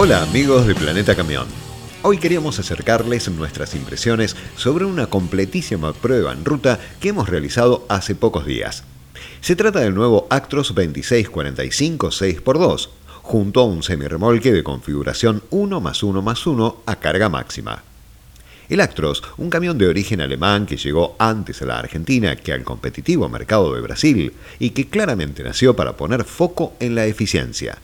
Hola amigos de Planeta Camión. Hoy queríamos acercarles nuestras impresiones sobre una completísima prueba en ruta que hemos realizado hace pocos días. Se trata del nuevo Actros 2645 6x2, junto a un semirremolque de configuración 1 más 1 más 1 a carga máxima. El Actros, un camión de origen alemán que llegó antes a la Argentina que al competitivo mercado de Brasil y que claramente nació para poner foco en la eficiencia.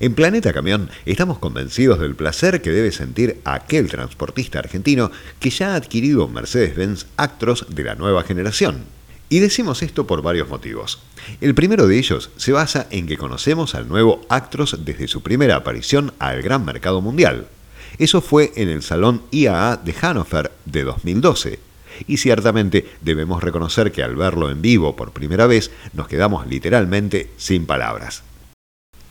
En Planeta Camión estamos convencidos del placer que debe sentir aquel transportista argentino que ya ha adquirido un Mercedes-Benz Actros de la nueva generación. Y decimos esto por varios motivos. El primero de ellos se basa en que conocemos al nuevo Actros desde su primera aparición al gran mercado mundial, eso fue en el Salón IAA de Hannover de 2012. Y ciertamente debemos reconocer que al verlo en vivo por primera vez nos quedamos literalmente sin palabras.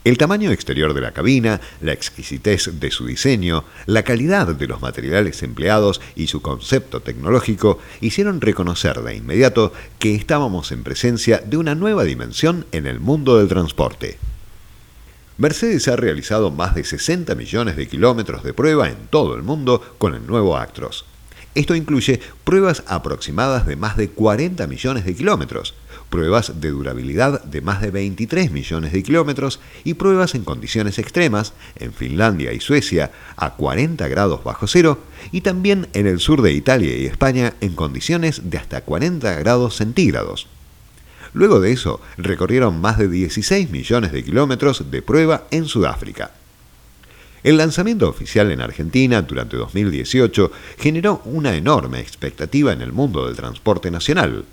El tamaño exterior de la cabina, la exquisitez de su diseño, la calidad de los materiales empleados y su concepto tecnológico hicieron reconocer de inmediato que estábamos en presencia de una nueva dimensión en el mundo del transporte. Mercedes ha realizado más de 60 millones de kilómetros de prueba en todo el mundo con el nuevo Actros. Esto incluye pruebas aproximadas de más de 40 millones de kilómetros, pruebas de durabilidad de más de 23 millones de kilómetros y pruebas en condiciones extremas en Finlandia y Suecia a 40 grados bajo cero y también en el sur de Italia y España en condiciones de hasta 40 grados centígrados. Luego de eso, recorrieron más de 16 millones de kilómetros de prueba en Sudáfrica. El lanzamiento oficial en Argentina durante 2018 generó una enorme expectativa en el mundo del transporte nacional.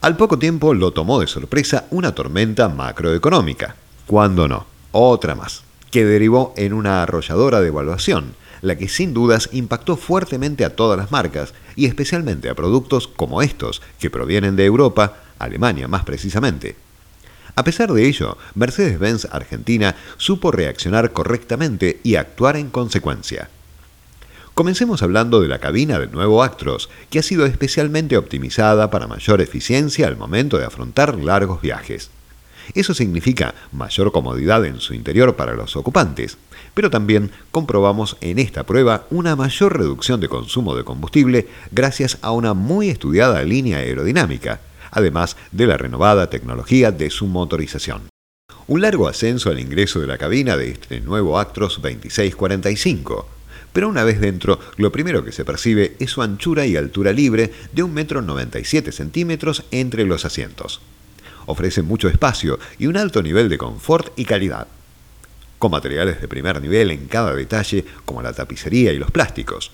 Al poco tiempo lo tomó de sorpresa una tormenta macroeconómica. ¿Cuándo no? Otra más, que derivó en una arrolladora devaluación, la que sin dudas impactó fuertemente a todas las marcas y especialmente a productos como estos, que provienen de Europa, Alemania más precisamente. A pesar de ello, Mercedes-Benz Argentina supo reaccionar correctamente y actuar en consecuencia. Comencemos hablando de la cabina del nuevo Actros, que ha sido especialmente optimizada para mayor eficiencia al momento de afrontar largos viajes. Eso significa mayor comodidad en su interior para los ocupantes, pero también comprobamos en esta prueba una mayor reducción de consumo de combustible gracias a una muy estudiada línea aerodinámica, además de la renovada tecnología de su motorización. Un largo ascenso al ingreso de la cabina de este nuevo Actros 2645, pero una vez dentro, lo primero que se percibe es su anchura y altura libre de 1,97 m centímetros entre los asientos. Ofrece mucho espacio y un alto nivel de confort y calidad, con materiales de primer nivel en cada detalle como la tapicería y los plásticos.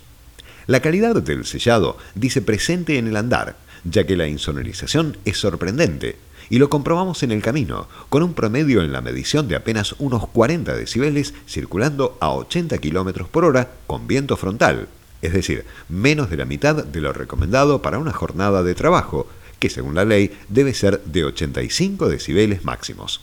La calidad del sellado dice presente en el andar, ya que la insonorización es sorprendente, y lo comprobamos en el camino, con un promedio en la medición de apenas unos 40 decibeles circulando a 80 km por hora con viento frontal, es decir, menos de la mitad de lo recomendado para una jornada de trabajo, que según la ley debe ser de 85 decibeles máximos.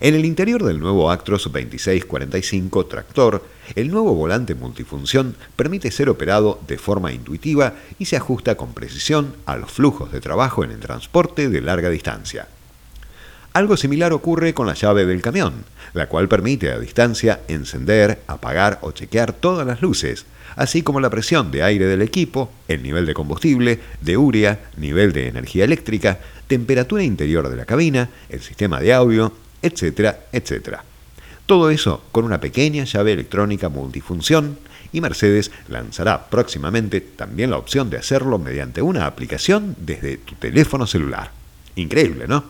En el interior del nuevo Actros 2645 Tractor, el nuevo volante multifunción permite ser operado de forma intuitiva y se ajusta con precisión a los flujos de trabajo en el transporte de larga distancia. Algo similar ocurre con la llave del camión, la cual permite a distancia encender, apagar o chequear todas las luces, así como la presión de aire del equipo, el nivel de combustible, de urea, nivel de energía eléctrica, temperatura interior de la cabina, el sistema de audio, etcétera, etcétera. Todo eso con una pequeña llave electrónica multifunción y Mercedes lanzará próximamente también la opción de hacerlo mediante una aplicación desde tu teléfono celular. Increíble, ¿no?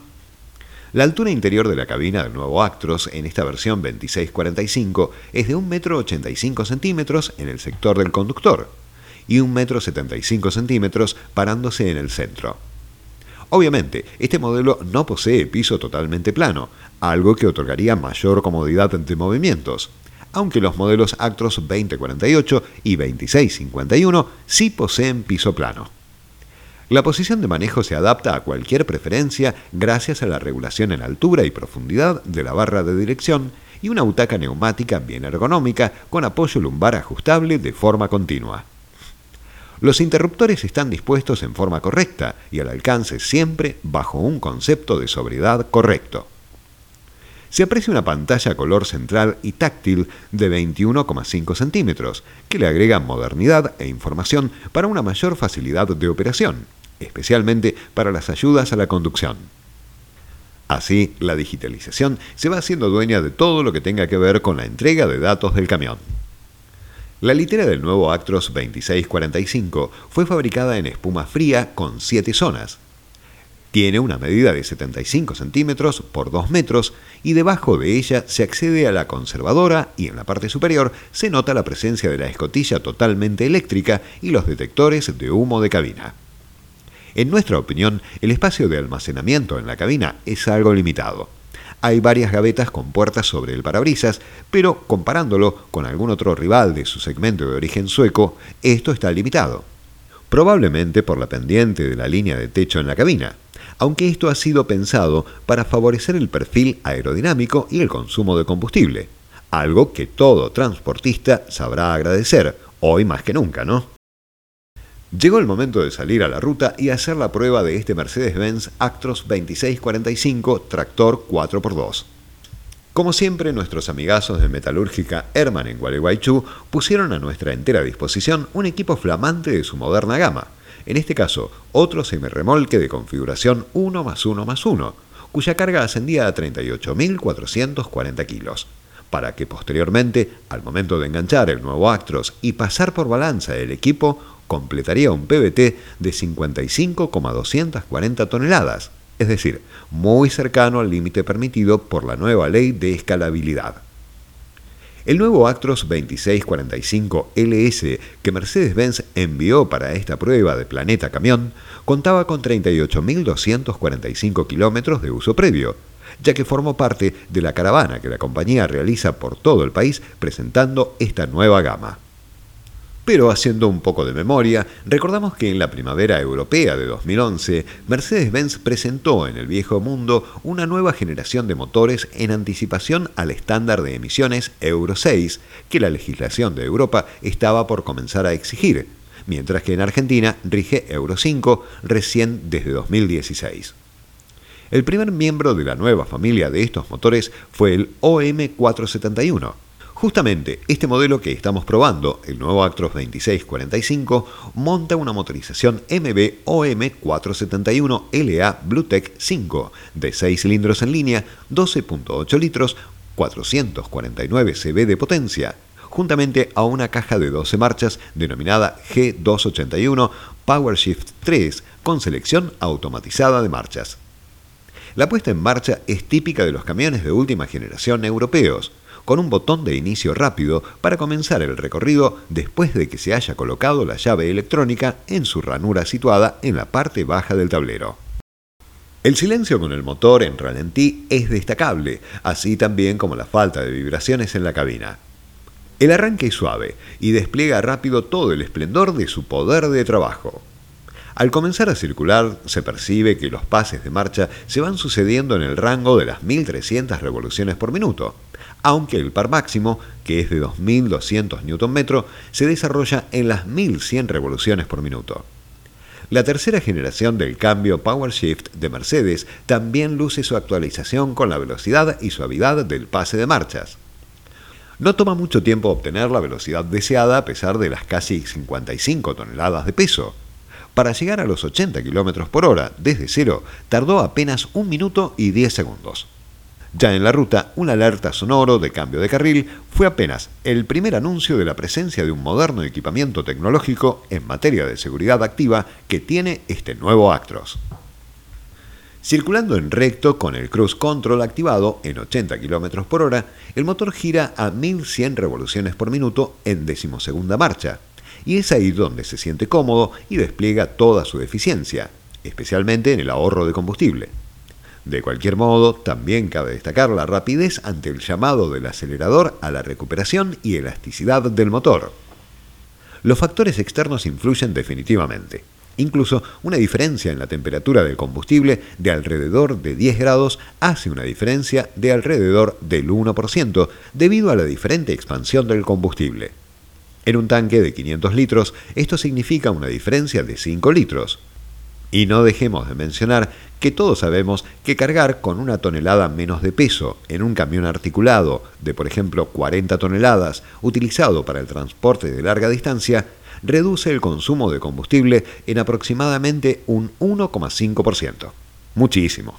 La altura interior de la cabina del nuevo Actros en esta versión 2645 es de 1,85 m en el sector del conductor y 1,75 m parándose en el centro. Obviamente, este modelo no posee piso totalmente plano, algo que otorgaría mayor comodidad de movimientos, aunque los modelos Actros 2048 y 2651 sí poseen piso plano. La posición de manejo se adapta a cualquier preferencia gracias a la regulación en altura y profundidad de la barra de dirección y una butaca neumática bien ergonómica con apoyo lumbar ajustable de forma continua. Los interruptores están dispuestos en forma correcta y al alcance siempre bajo un concepto de sobriedad correcto. se aprecia una pantalla color central y táctil de 21,5 centímetros, que le agrega modernidad e información para una mayor facilidad de operación, especialmente para las ayudas a la conducción. Así, la digitalización se va haciendo dueña de todo lo que tenga que ver con la entrega de datos del camión. La litera del nuevo Actros 2645 fue fabricada en espuma fría con 7 zonas, tiene una medida de 75 centímetros por 2 metros y debajo de ella se accede a la conservadora y en la parte superior se nota la presencia de la escotilla totalmente eléctrica y los detectores de humo de cabina. En nuestra opinión, el espacio de almacenamiento en la cabina es algo limitado. Hay varias gavetas con puertas sobre el parabrisas, pero comparándolo con algún otro rival de su segmento de origen sueco, esto está limitado. Probablemente por la pendiente de la línea de techo en la cabina, aunque esto ha sido pensado para favorecer el perfil aerodinámico y el consumo de combustible, algo que todo transportista sabrá agradecer, hoy más que nunca, ¿no? Llegó el momento de salir a la ruta y hacer la prueba de este Mercedes-Benz Actros 2645 tractor 4x2. Como siempre, nuestros amigazos de Metalúrgica Herman en Gualeguaychú pusieron a nuestra entera disposición un equipo flamante de su moderna gama, en este caso otro semirremolque de configuración 1 más 1 más 1, cuya carga ascendía a 38.440 kilos, para que posteriormente, al momento de enganchar el nuevo Actros y pasar por balanza el equipo, completaría un PBT de 55,240 toneladas, es decir, muy cercano al límite permitido por la nueva ley de escalabilidad. El nuevo Actros 2645 LS que Mercedes-Benz envió para esta prueba de Planeta Camión contaba con 38.245 kilómetros de uso previo, ya que formó parte de la caravana que la compañía realiza por todo el país presentando esta nueva gama. Pero haciendo un poco de memoria, recordamos que en la primavera europea de 2011, Mercedes-Benz presentó en el viejo mundo una nueva generación de motores en anticipación al estándar de emisiones Euro 6 que la legislación de Europa estaba por comenzar a exigir, mientras que en Argentina rige Euro 5 recién desde 2016. El primer miembro de la nueva familia de estos motores fue el OM471, Justamente este modelo que estamos probando, el nuevo Actros 2645, monta una motorización MB OM 471 LA Bluetech 5 de 6 cilindros en línea, 12.8 litros, 449 cb de potencia, juntamente a una caja de 12 marchas denominada G281 PowerShift 3 con selección automatizada de marchas. La puesta en marcha es típica de los camiones de última generación europeos, con un botón de inicio rápido para comenzar el recorrido después de que se haya colocado la llave electrónica en su ranura situada en la parte baja del tablero. El silencio con el motor en ralentí es destacable, así también como la falta de vibraciones en la cabina. El arranque es suave y despliega rápido todo el esplendor de su poder de trabajo. Al comenzar a circular, se percibe que los pases de marcha se van sucediendo en el rango de las 1300 revoluciones por minuto, aunque el par máximo, que es de 2200 Nm, se desarrolla en las 1100 revoluciones por minuto. La tercera generación del cambio Power Shift de Mercedes también luce su actualización con la velocidad y suavidad del pase de marchas. No toma mucho tiempo obtener la velocidad deseada a pesar de las casi 55 toneladas de peso. Para llegar a los 80 km por hora desde cero tardó apenas un minuto y 10 segundos. Ya en la ruta, un alerta sonoro de cambio de carril fue apenas el primer anuncio de la presencia de un moderno equipamiento tecnológico en materia de seguridad activa que tiene este nuevo Actros. Circulando en recto con el cruise control activado en 80 km por hora, el motor gira a 1100 revoluciones por minuto en decimosegunda marcha, y es ahí donde se siente cómodo y despliega toda su eficiencia, especialmente en el ahorro de combustible. De cualquier modo, también cabe destacar la rapidez ante el llamado del acelerador a la recuperación y elasticidad del motor. Los factores externos influyen definitivamente. Incluso una diferencia en la temperatura del combustible de alrededor de 10 grados hace una diferencia de alrededor del 1% debido a la diferente expansión del combustible. En un tanque de 500 litros, esto significa una diferencia de 5 litros. Y no dejemos de mencionar que todos sabemos que cargar con una tonelada menos de peso en un camión articulado de, por ejemplo, 40 toneladas utilizado para el transporte de larga distancia reduce el consumo de combustible en aproximadamente un 1,5%. Muchísimo.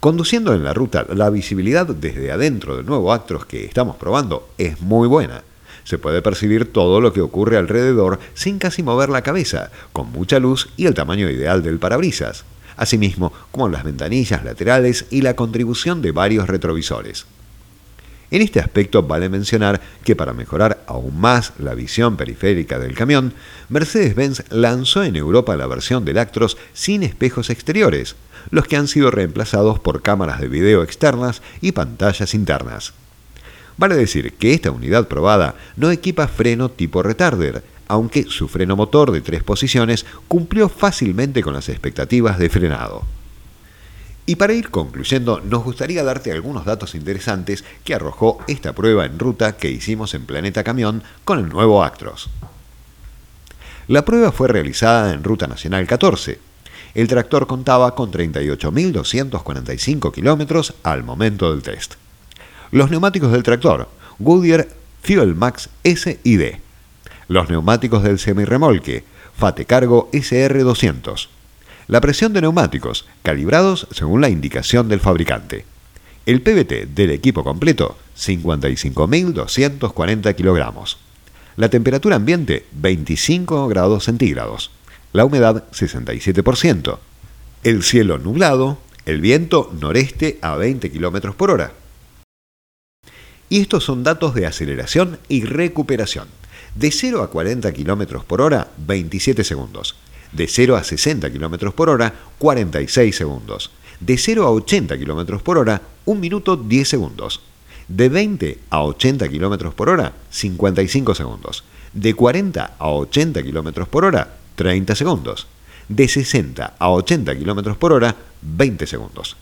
Conduciendo en la ruta, la visibilidad desde adentro del nuevo Actros que estamos probando es muy buena. Se puede percibir todo lo que ocurre alrededor sin casi mover la cabeza, con mucha luz y el tamaño ideal del parabrisas, asimismo como las ventanillas laterales y la contribución de varios retrovisores. En este aspecto vale mencionar que para mejorar aún más la visión periférica del camión, Mercedes-Benz lanzó en Europa la versión del Actros sin espejos exteriores, los que han sido reemplazados por cámaras de video externas y pantallas internas. Vale decir que esta unidad probada no equipa freno tipo retarder, aunque su freno motor de tres posiciones cumplió fácilmente con las expectativas de frenado. Y para ir concluyendo, nos gustaría darte algunos datos interesantes que arrojó esta prueba en ruta que hicimos en Planeta Camión con el nuevo Actros. La prueba fue realizada en Ruta Nacional 14. El tractor contaba con 38.245 kilómetros al momento del test. Los neumáticos del tractor, Goodyear Fuel Max S y D. Los neumáticos del semirremolque, Fate Cargo SR200 la presión de neumáticos, calibrados según la indicación del fabricante. El PBT del equipo completo, 55.240 kilogramos. La temperatura ambiente, 25 grados centígrados. La humedad, 67%. El cielo nublado, el viento noreste a 20 kilómetros por hora. Y estos son datos de aceleración y recuperación. De 0 a 40 kilómetros por hora, 27 segundos. De 0 a 60 km por hora, 46 segundos. De 0 a 80 km por hora, 1 minuto 10 segundos. De 20 a 80 km por hora, 55 segundos. De 40 a 80 km por hora, 30 segundos. De 60 a 80 km por hora, 20 segundos.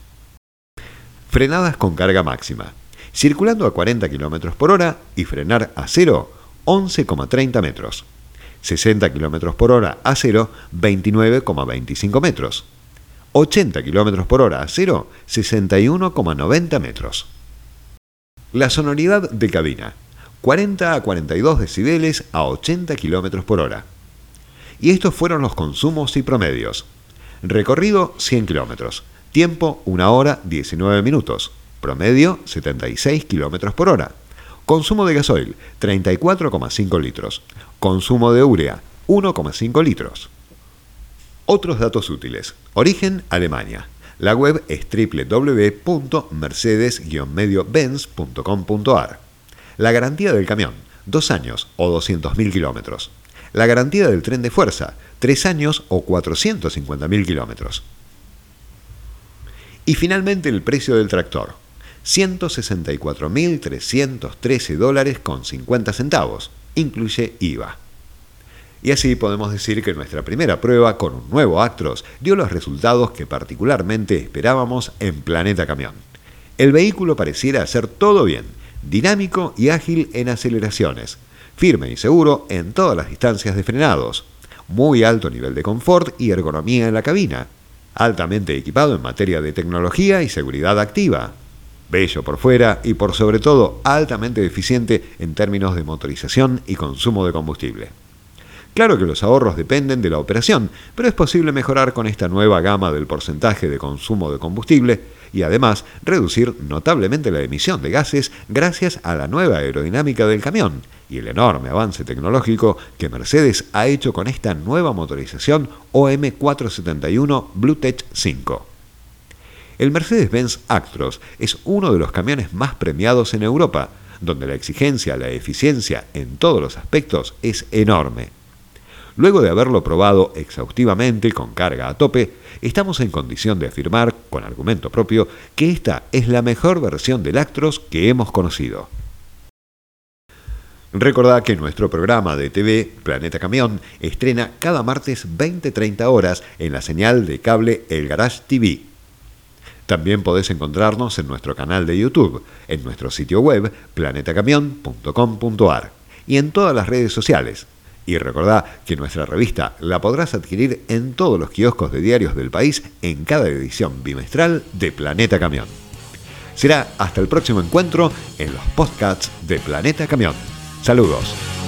Frenadas con carga máxima. Circulando a 40 km por hora y frenar a 0, 11,30 metros. 60 km por hora a 0, 29,25 metros. 80 km por hora a 0, 61,90 metros. La sonoridad de cabina, 40 a 42 decibeles a 80 km por hora. Y estos fueron los consumos y promedios. Recorrido 100 km, tiempo 1 hora 19 minutos, promedio 76 km por hora. Consumo de gasoil 34,5 litros, Consumo de urea, 1,5 litros. Otros datos útiles. Origen, Alemania. La web es www.mercedes-benz.com.ar. La garantía del camión, 2 años o 200.000 kilómetros. La garantía del tren de fuerza, 3 años o 450.000 kilómetros. Y finalmente el precio del tractor, 164.313 dólares con 50 centavos incluye IVA. Y así podemos decir que nuestra primera prueba con un nuevo Actros dio los resultados que particularmente esperábamos en Planeta Camión. El vehículo pareciera hacer todo bien, dinámico y ágil en aceleraciones, firme y seguro en todas las distancias de frenados, muy alto nivel de confort y ergonomía en la cabina, altamente equipado en materia de tecnología y seguridad activa, bello por fuera y por sobre todo altamente eficiente en términos de motorización y consumo de combustible. Claro que los ahorros dependen de la operación, pero es posible mejorar con esta nueva gama del porcentaje de consumo de combustible y además reducir notablemente la emisión de gases gracias a la nueva aerodinámica del camión y el enorme avance tecnológico que Mercedes ha hecho con esta nueva motorización OM471 BlueTech 5. El Mercedes-Benz Actros es uno de los camiones más premiados en Europa, donde la exigencia, la eficiencia en todos los aspectos es enorme. Luego de haberlo probado exhaustivamente con carga a tope, estamos en condición de afirmar, con argumento propio, que esta es la mejor versión del Actros que hemos conocido. Recordad que nuestro programa de TV, Planeta Camión, estrena cada martes 20-30 horas en la señal de cable El Garage TV también podés encontrarnos en nuestro canal de YouTube, en nuestro sitio web planetacamion.com.ar y en todas las redes sociales, Y recordá que nuestra revista la podrás adquirir en todos los kioscos de diarios del país en cada edición bimestral de Planeta Camión. Será hasta el próximo encuentro en los podcasts de Planeta Camión. Saludos.